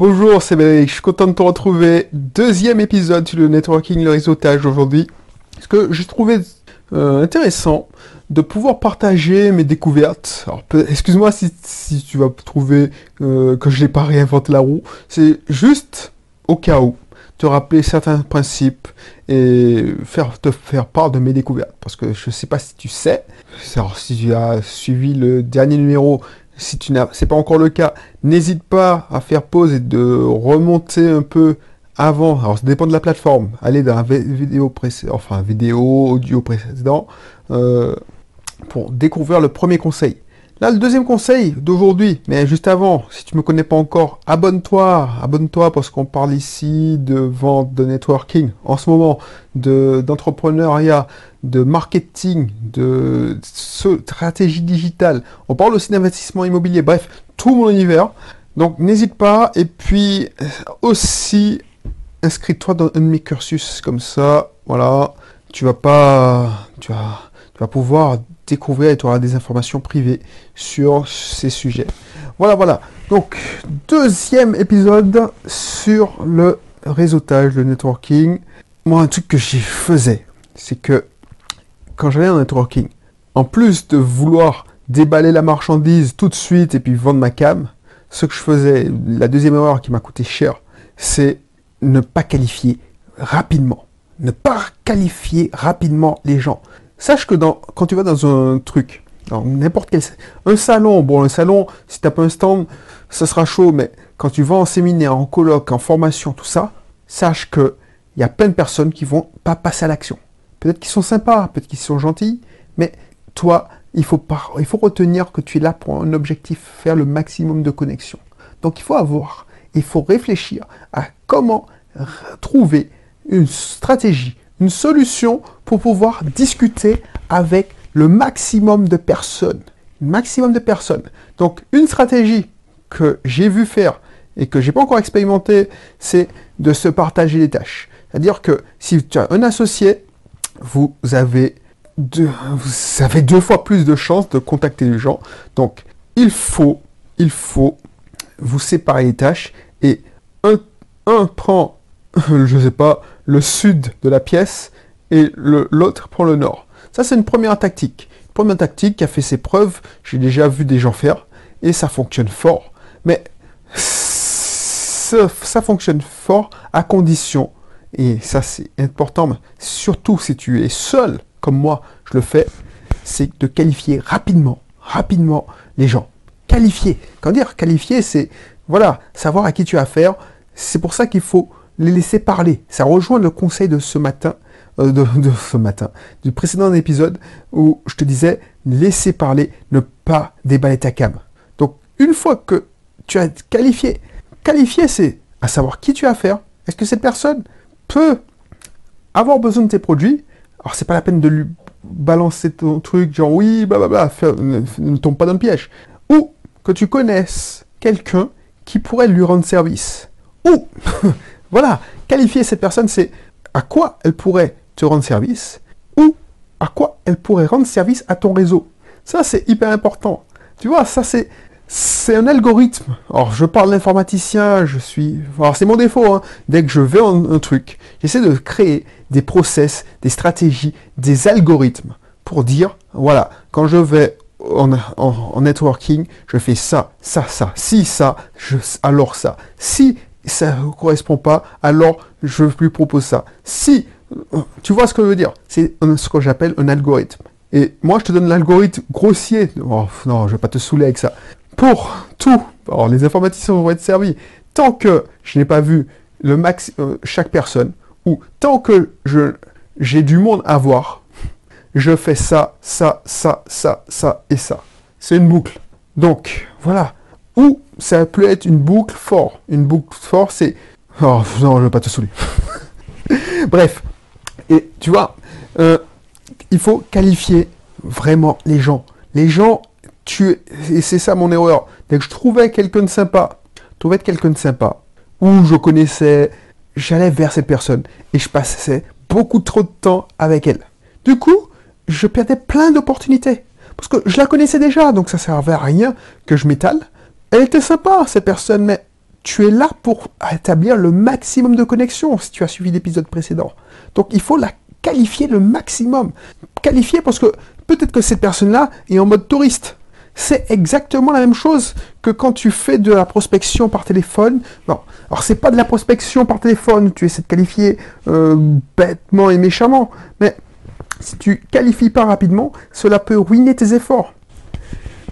Bonjour, c'est Bénédicte, je suis content de te retrouver. Deuxième épisode sur le networking, le réseautage aujourd'hui. Parce que j'ai trouvé euh, intéressant de pouvoir partager mes découvertes. Alors, excuse-moi si, tu vas trouver euh, que je n'ai pas réinventé la roue. C'est juste au cas où te rappeler certains principes et faire, te faire part de mes découvertes. Parce que je ne sais pas si tu sais, alors, si tu as suivi le dernier numéro, si tu n'as, pas encore le cas, n'hésite pas à faire pause et de remonter un peu avant. Alors ça dépend de la plateforme. Allez dans la vidéo précédente, enfin vidéo, audio précédent, euh, pour découvrir le premier conseil. Là, le deuxième conseil d'aujourd'hui, mais juste avant, si tu ne me connais pas encore, abonne-toi, abonne-toi parce qu'on parle ici de vente, de networking, en ce moment, de, d'entrepreneuriat, de marketing, de stratégie digitale. On parle aussi d'investissement immobilier, bref, tout mon univers. Donc n'hésite pas, et puis aussi, inscris-toi dans un de mes cursus, comme ça, voilà, tu vas pas, tu vas, tu vas pouvoir découvrir et tu auras des informations privées sur ces sujets. Voilà, voilà. Donc, deuxième épisode sur le réseautage, le networking. Moi, un truc que j'y faisais, c'est que quand j'allais en networking, en plus de vouloir déballer la marchandise tout de suite et puis vendre ma cam, ce que je faisais, la deuxième erreur qui m'a coûté cher, c'est ne pas qualifier rapidement. Ne pas qualifier rapidement les gens. Sache que quand tu vas dans un truc, dans n'importe quel... Un salon, bon, un salon, si tu n'as pas un stand, ça sera chaud, mais quand tu vas en séminaire, en colloque, en formation, tout ça, sache que il y a plein de personnes qui vont pas passer à l'action. Peut-être qu'ils sont sympas, peut-être qu'ils sont gentils, mais toi, il faut, pas, il faut retenir que tu es là pour un objectif, faire le maximum de connexion. Donc il faut avoir, il faut réfléchir à comment trouver une stratégie, une solution pour pouvoir discuter avec le maximum de personnes. maximum de personnes. Donc une stratégie que j'ai vu faire et que j'ai pas encore expérimenté, c'est de se partager les tâches. C'est-à-dire que si tu as un associé, vous avez deux, vous avez deux fois plus de chances de contacter les gens. Donc il faut, il faut vous séparer les tâches et un, un prend, je sais pas, le sud de la pièce et l'autre prend le nord. Ça, c'est une première tactique. première tactique qui a fait ses preuves. J'ai déjà vu des gens faire et ça fonctionne fort. Mais ça fonctionne fort à condition, et ça c'est important, surtout si tu es seul, comme moi je le fais, c'est de qualifier rapidement, rapidement les gens. Qualifier. Quand dire qualifier, c'est voilà, savoir à qui tu as affaire. C'est pour ça qu'il faut les laisser parler. Ça rejoint le conseil de ce matin, euh, de, ce matin, du précédent épisode où je te disais laisser parler, ne pas déballer ta cam. Donc une fois que tu as qualifié, qualifier c'est à savoir qui tu as affaire. Est-ce que cette personne peut avoir besoin de tes produits Alors c'est pas la peine de lui balancer ton truc genre oui, blablabla, ne, ne tombe pas dans le piège. Ou que tu connaisses quelqu'un qui pourrait lui rendre service. Ou Voilà, qualifier cette personne, c'est à quoi elle pourrait te rendre service ou à quoi elle pourrait rendre service à ton réseau. Ça, c'est hyper important. Tu vois, ça, c'est c'est un algorithme. Alors, je parle d'informaticien, je suis... Alors, c'est mon défaut. Hein. Dès que je vais en un truc, j'essaie de créer des process, des stratégies, des algorithmes pour dire, voilà, quand je vais en, networking, je fais ça, ça, ça. Si ça, alors ça. Si ça ne correspond pas, alors je lui propose ça. Si, tu vois ce que je veux dire, c'est ce que j'appelle un algorithme. Et moi, je te donne l'algorithme grossier. Oh, non, je vais pas te saouler avec ça. Pour tout, alors les informaticiens vont être servis. Tant que je n'ai pas vu le max, euh, chaque personne, ou tant que je j'ai du monde à voir, je fais ça, ça, ça, ça, ça et ça. C'est une boucle. Donc, voilà. Ou ça peut être une boucle fort. Une boucle fort, c'est... Oh non, je ne vais pas te saouler. Bref. Et tu vois, euh, il faut qualifier vraiment les gens. Les gens, Et c'est ça mon erreur. Dès que je trouvais quelqu'un de sympa, trouvais quelqu'un de sympa, ou je connaissais, j'allais vers cette personne et je passais beaucoup trop de temps avec elle. Du coup, je perdais plein d'opportunités. Parce que je la connaissais déjà, donc ça servait à rien que je m'étale. Elle était sympa, cette personne, mais tu es là pour établir le maximum de connexions si tu as suivi l'épisode précédent. Donc il faut la qualifier le maximum. Qualifier parce que peut-être que cette personne-là est en mode touriste. C'est exactement la même chose que quand tu fais de la prospection par téléphone. Non, alors c'est pas de la prospection par téléphone, tu essaies de qualifier euh, bêtement et méchamment, mais si tu qualifies pas rapidement, cela peut ruiner tes efforts.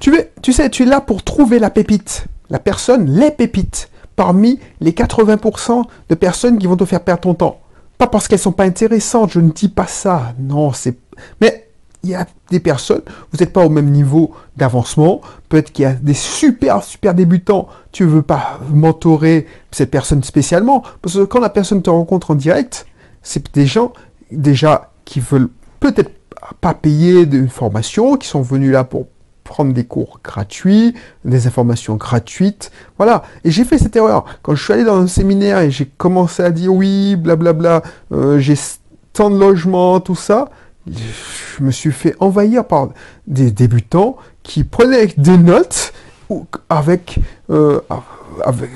Tu, tu sais, tu es là pour trouver la pépite, la personne, les pépites, parmi les 80% de personnes qui vont te faire perdre ton temps. Pas parce qu'elles sont pas intéressantes, je ne dis pas ça. Non, c'est. Mais il y a des personnes, vous n'êtes pas au même niveau d'avancement. Peut-être qu'il y a des super, super débutants. Tu ne veux pas mentorer cette personne spécialement. Parce que quand la personne te rencontre en direct, c'est des gens déjà qui veulent peut-être pas payer de formation, qui sont venus là pour prendre des cours gratuits, des informations gratuites. Voilà. Et j'ai fait cette erreur. Quand je suis allé dans un séminaire et j'ai commencé à dire oui, blablabla, euh, j'ai tant de logements, tout ça, je me suis fait envahir par des débutants qui prenaient des notes avec, euh, avec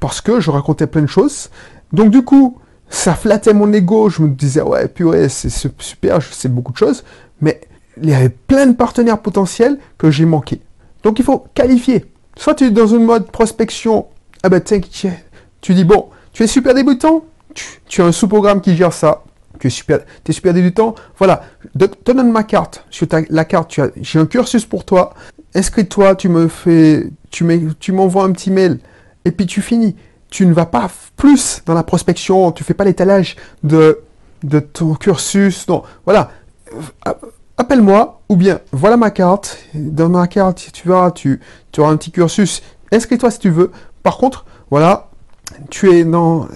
parce que je racontais plein de choses. Donc du coup, ça flattait mon ego. Je me disais ouais purée, c'est super, je sais beaucoup de choses, mais il y avait plein de partenaires potentiels que j'ai manqué. Donc il faut qualifier. Soit tu es dans une mode prospection, ah ben tiens, tu dis bon, tu es super débutant, tu, as un sous-programme qui gère ça, tu es super, es super débutant, voilà, te donne ma carte. Sur la carte, j'ai un cursus pour toi, inscris-toi, tu me fais, tu m'envoies un petit mail, et puis tu finis. Tu ne vas pas plus dans la prospection, tu fais pas l'étalage de, de ton cursus, non, voilà. Appelle-moi, ou bien voilà ma carte, dans ma carte, tu verras, tu, auras un petit cursus, inscris-toi si tu veux. Par contre, voilà, tu es dans,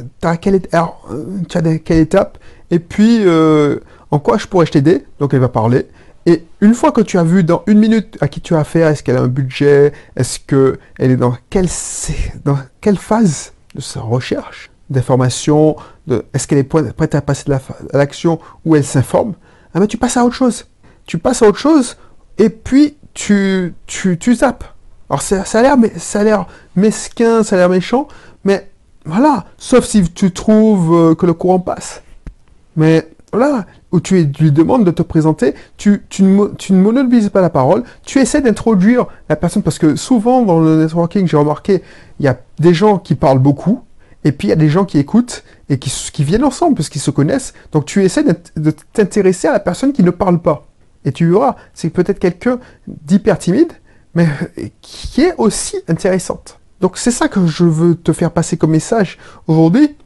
alors, tu as quelle étape, et puis euh, en quoi je pourrais t'aider, donc elle va parler. Et une fois que tu as vu dans une minute à qui tu as affaire, est-ce qu'elle a un budget, est-ce qu'elle est dans quelle, phase de sa recherche d'information, est-ce qu'elle est prête à passer à l'action ou elle s'informe, ah ben tu passes à autre chose tu passes à autre chose, et puis tu, tu, zappes. Alors ça, a l'air ça a l'air mesquin, ça a l'air méchant, mais voilà, sauf si tu trouves euh, que le courant passe. Mais voilà, où tu lui demandes de te présenter, tu, ne, monopolises pas la parole, tu essaies d'introduire la personne, parce que souvent dans le networking, j'ai remarqué, il y a des gens qui parlent beaucoup, et puis il y a des gens qui écoutent et qui, qui viennent ensemble parce qu'ils se connaissent. Donc tu essaies de t'intéresser à la personne qui ne parle pas. Et tu verras, c'est peut-être quelqu'un d'hyper timide, mais qui est aussi intéressante. Donc c'est ça que je veux te faire passer comme message aujourd'hui,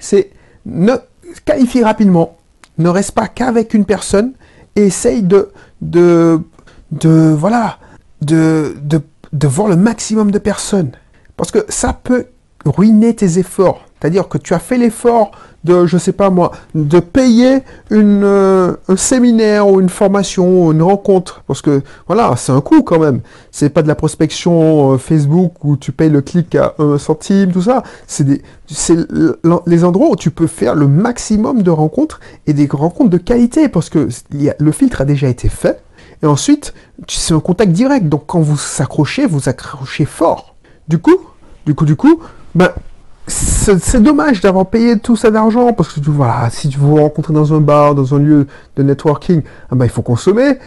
c'est ne qualifie rapidement, ne reste pas qu'avec une personne et essaye de, de, de voilà, de, de, de voir le maximum de personnes. Parce que ça peut ruiner tes efforts. C'est-à-dire que tu as fait l'effort de, je sais pas moi, de payer euh, un séminaire ou une formation, ou une rencontre, parce que voilà, c'est un coût quand même. C'est pas de la prospection euh, Facebook où tu payes le clic à un centime, tout ça. C'est des, les endroits où tu peux faire le maximum de rencontres et des rencontres de qualité, parce que le filtre a déjà été fait. Et ensuite, c'est un contact direct. Donc quand vous s'accrochez, vous accrochez fort. Du coup, du coup, du coup, ben c'est dommage d'avoir payé tout ça d'argent parce que voilà, si tu vous rencontrer dans un bar, dans un lieu de networking, ah ben, il faut consommer.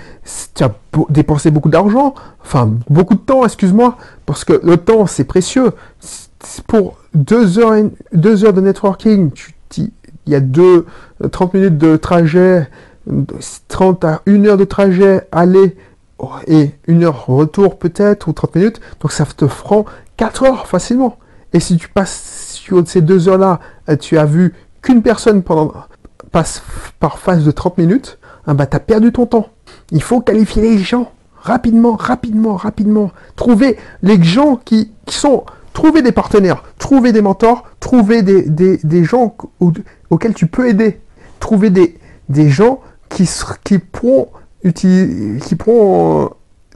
Tu as dépensé beaucoup d'argent, enfin beaucoup de temps, excuse-moi, parce que le temps c'est précieux. Pour deux heures, deux heures de networking, il y a deux, 30 minutes de trajet, 30 à une heure de trajet aller et une heure retour peut-être ou 30 minutes, donc ça te prend 4 heures facilement. Et si tu passes sur ces deux heures-là, euh, tu as vu qu'une personne pendant, passe par phase de 30 minutes, ah bah, tu as perdu ton temps. Il faut qualifier les gens rapidement, rapidement, rapidement. Trouver les gens qui, sont... Trouver des partenaires, trouver des mentors, trouver des, gens auxquels tu peux aider. Trouver des, gens qui, qui pourront euh,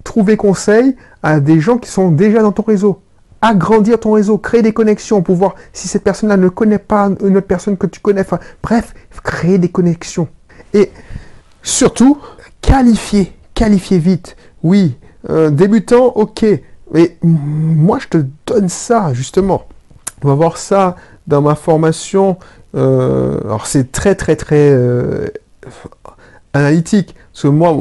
trouver conseil à des gens qui sont déjà dans ton réseau agrandir ton réseau, créer des connexions pour voir si cette personne-là ne connaît pas une autre personne que tu connais. Bref, créer des connexions. Et surtout, qualifier, qualifier vite. Oui, débutant, ok. Mais moi, je te donne ça, justement. On va voir ça dans ma formation. Euh, alors c'est très très très euh, analytique. Parce que moi,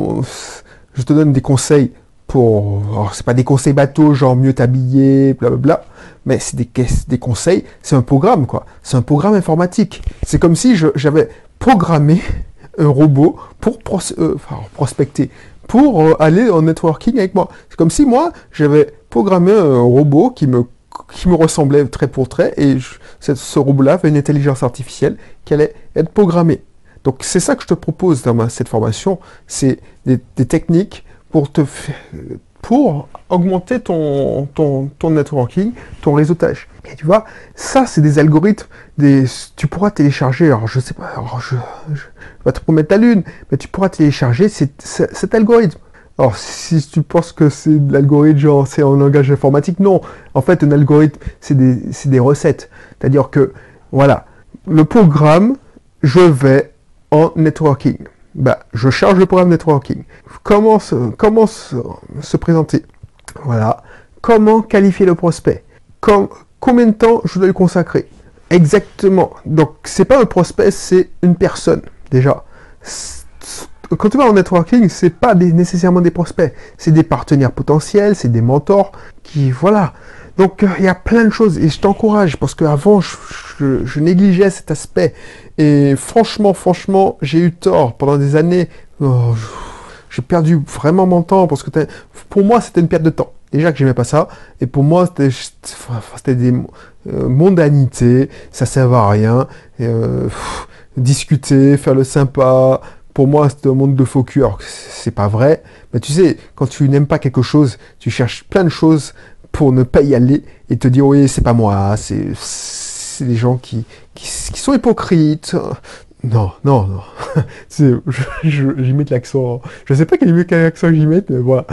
je te donne des conseils pour. C'est pas des conseils bateaux, genre mieux t'habiller, blablabla. Mais c'est des, des conseils, c'est un programme quoi. C'est un programme informatique. C'est comme si j'avais programmé un robot pour euh, prospecter, pour aller en networking avec moi. C'est comme si moi, j'avais programmé un robot qui me qui me ressemblait trait pour trait, et ce robot-là avait une intelligence artificielle qui allait être programmée. Donc c'est ça que je te propose dans cette formation, c'est des, techniques pour te pour augmenter ton, ton, ton, networking, ton réseautage. Et tu vois, ça c'est des algorithmes, des, tu pourras télécharger, alors je sais pas, alors je, je, vais te promettre la lune, mais tu pourras télécharger cet algorithme. Alors, si tu penses que c'est de l'algorithme, genre c'est en langage informatique, non. En fait, un algorithme, c'est des, des, recettes. C'est-à-dire que, voilà, le programme, je vais en networking. Bah, je charge le programme networking. Comment se, se, présenter? Voilà. Comment qualifier le prospect? Combien de temps je dois lui consacrer? Exactement. Donc, c'est pas un prospect, c'est une personne, déjà quand tu vas en networking, c'est pas nécessairement des prospects, c'est des partenaires potentiels, c'est des mentors qui, voilà. Donc euh, il y a plein de choses et je t'encourage parce qu'avant je, je, négligeais cet aspect et franchement, franchement, j'ai eu tort pendant des années. Oh, j'ai perdu vraiment mon temps parce que pour moi c'était une perte de temps. Déjà que j'aimais pas ça et pour moi c'était des euh, mondanités, ça servait à rien. Euh, discuter, faire le sympa, pour moi, c'est un monde de faux cul. Alors, c'est pas vrai. Mais tu sais, quand tu n'aimes pas quelque chose, tu cherches plein de choses pour ne pas y aller et te dire, oui, c'est pas moi, c'est, des gens qui, qui, sont hypocrites. Non, non, non. j'y je, mets l'accent. Je sais pas quel, quel accent j'y mets, mais voilà.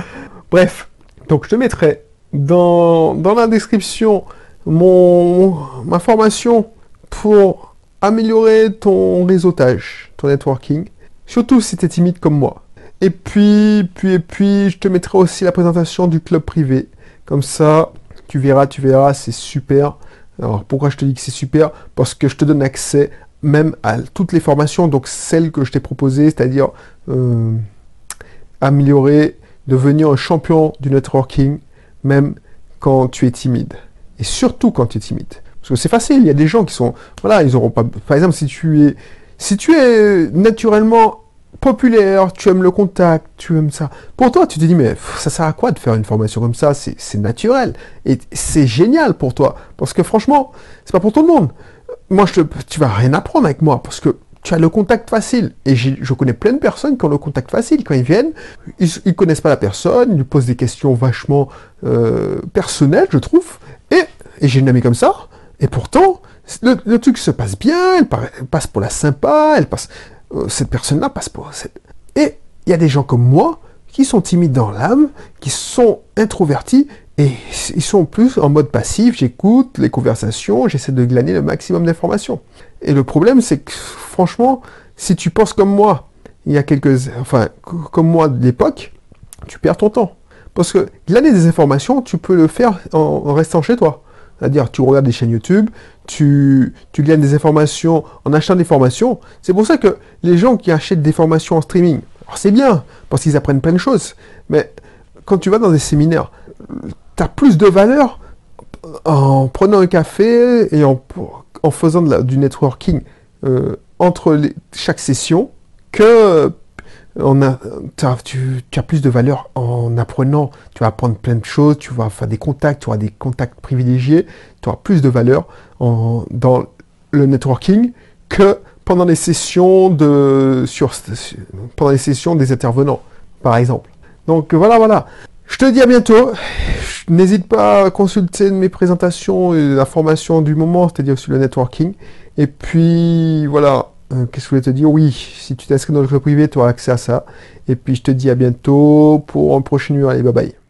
Bref. Donc, je te mettrai dans, dans la description mon, ma formation pour améliorer ton réseautage, ton networking. Surtout si tu es timide comme moi. Et puis, puis, et puis, je te mettrai aussi la présentation du club privé. Comme ça, tu verras, tu verras, c'est super. Alors, pourquoi je te dis que c'est super? Parce que je te donne accès même à toutes les formations, donc celles que je t'ai proposées, c'est-à-dire euh, améliorer, devenir un champion du networking, même quand tu es timide. Et surtout quand tu es timide. Parce que c'est facile, il y a des gens qui sont... Voilà, ils auront pas... Par exemple, si tu es si tu es naturellement populaire, tu aimes le contact, tu aimes ça. Pour toi, tu te dis, mais ça sert à quoi de faire une formation comme ça? C'est naturel. Et c'est génial pour toi. Parce que franchement, c'est pas pour tout le monde. Moi, je te, tu vas rien apprendre avec moi. Parce que tu as le contact facile. Et je connais plein de personnes qui ont le contact facile. Quand ils viennent, ils, connaissent pas la personne, ils lui posent des questions vachement euh, personnelles, je trouve. Et, j'ai une amie comme ça. Et pourtant, le, truc se passe bien, elle, passe pour la sympa, elle passe, cette personne-là passe pour. Et il y a des gens comme moi qui sont timides dans l'âme, qui sont introvertis, et ils sont plus en mode passif, j'écoute les conversations, j'essaie de glaner le maximum d'informations. Et le problème, c'est que franchement, si tu penses comme moi, il y a quelques... Enfin, comme moi de l'époque, tu perds ton temps. Parce que glaner des informations, tu peux le faire en restant chez toi. C'est-à-dire, tu regardes des chaînes YouTube, tu, tu gagnes des informations en achetant des formations. C'est pour ça que les gens qui achètent des formations en streaming, c'est bien, parce qu'ils apprennent plein de choses. Mais quand tu vas dans des séminaires, tu as plus de valeur en prenant un café et en, en faisant du networking euh, entre chaque session que on a, tu, as plus de valeur en apprenant. Tu vas apprendre plein de choses, tu vas faire des contacts, tu auras des contacts privilégiés, tu auras plus de valeur dans le networking que pendant les sessions de pendant les sessions des intervenants, par exemple. Donc voilà, voilà. Je te dis à bientôt. N'hésite pas à consulter mes présentations et la formation du moment, c'est-à-dire sur le networking. Et puis voilà, euh, qu'est-ce que je voulais te dire? Oui, si tu t'inscris dans le club privé, tu auras accès à ça. Et puis je te dis à bientôt pour un prochain numéro. Allez, bye bye.